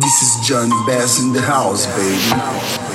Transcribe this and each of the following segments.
This is Johnny Bass in the house, baby.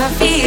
Coisas da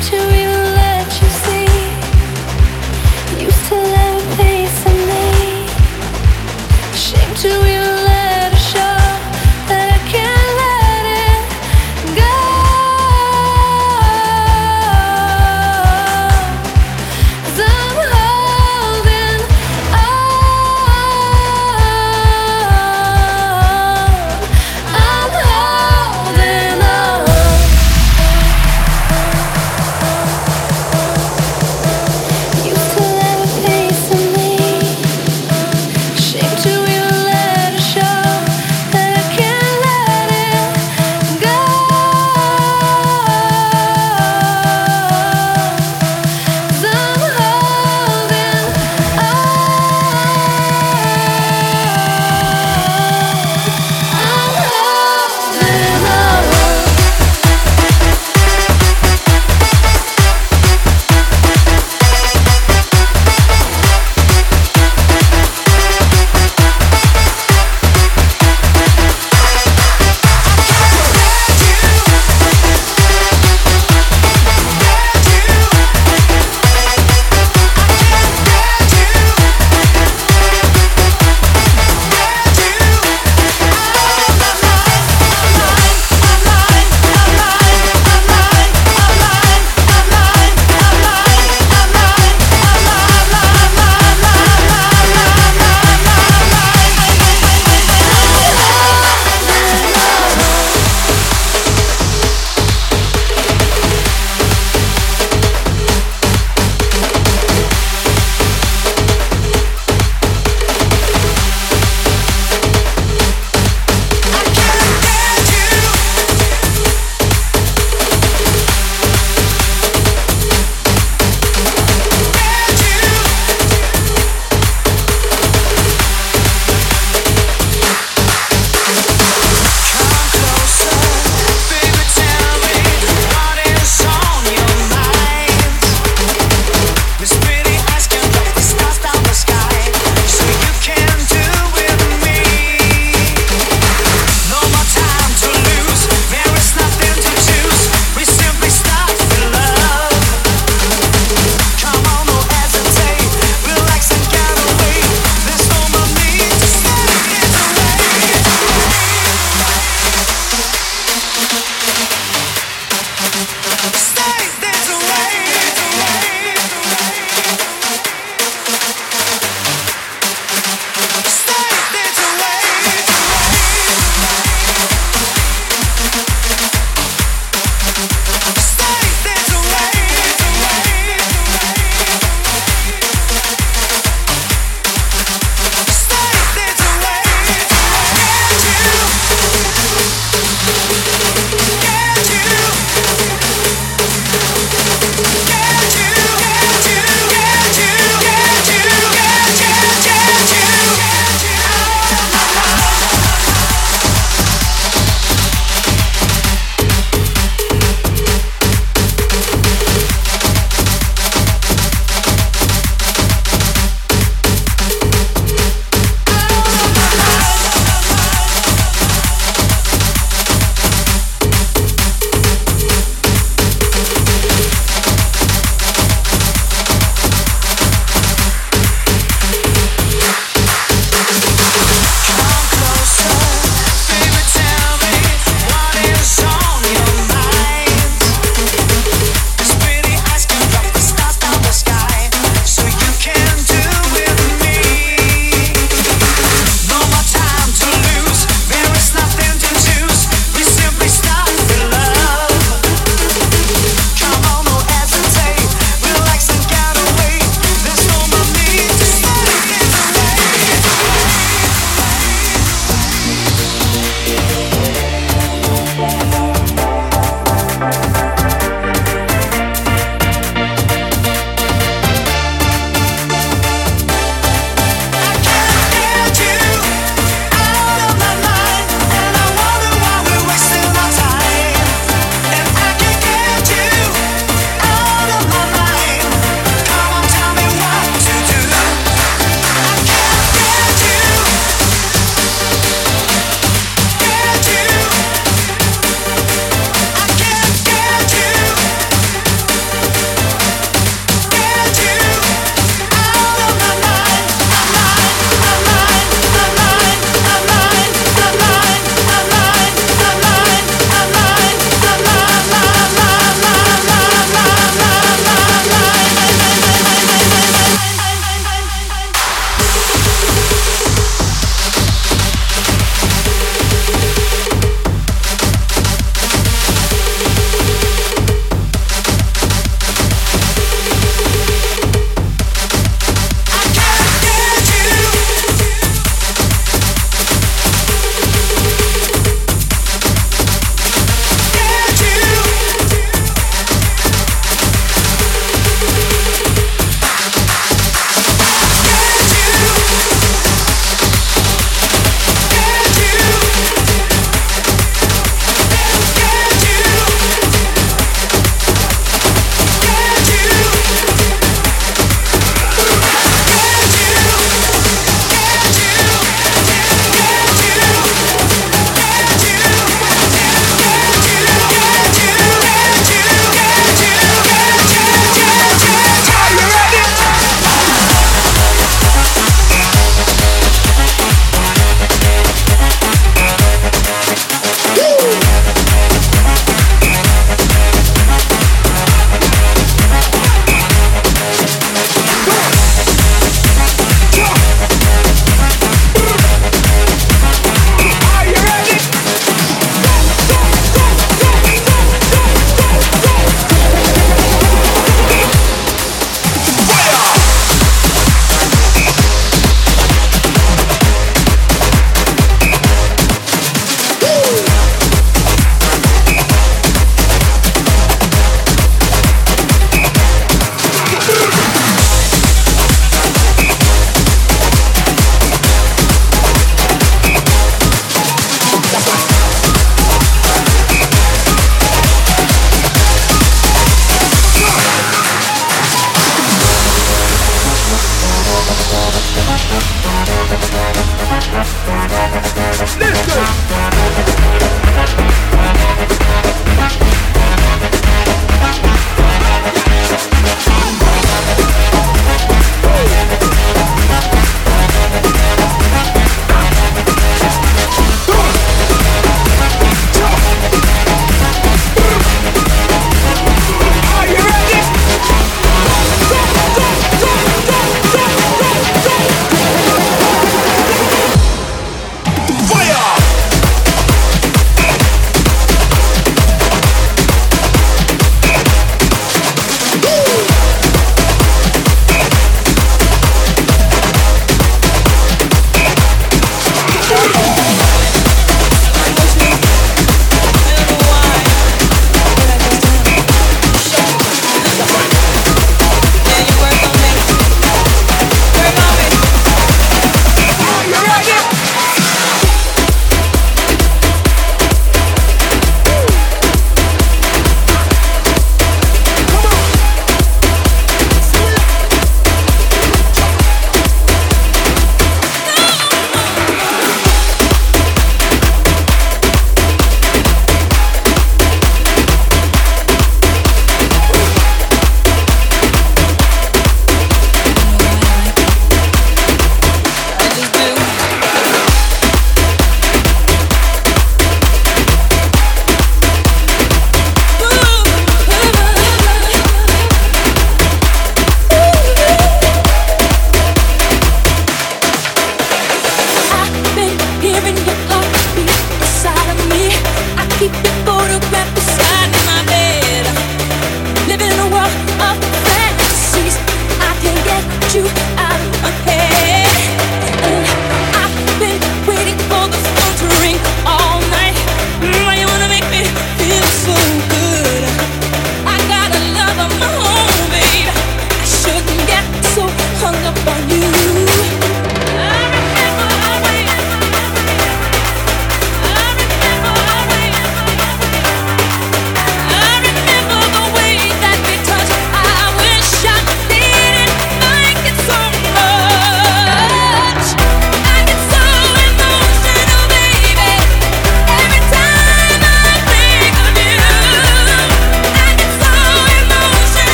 to realize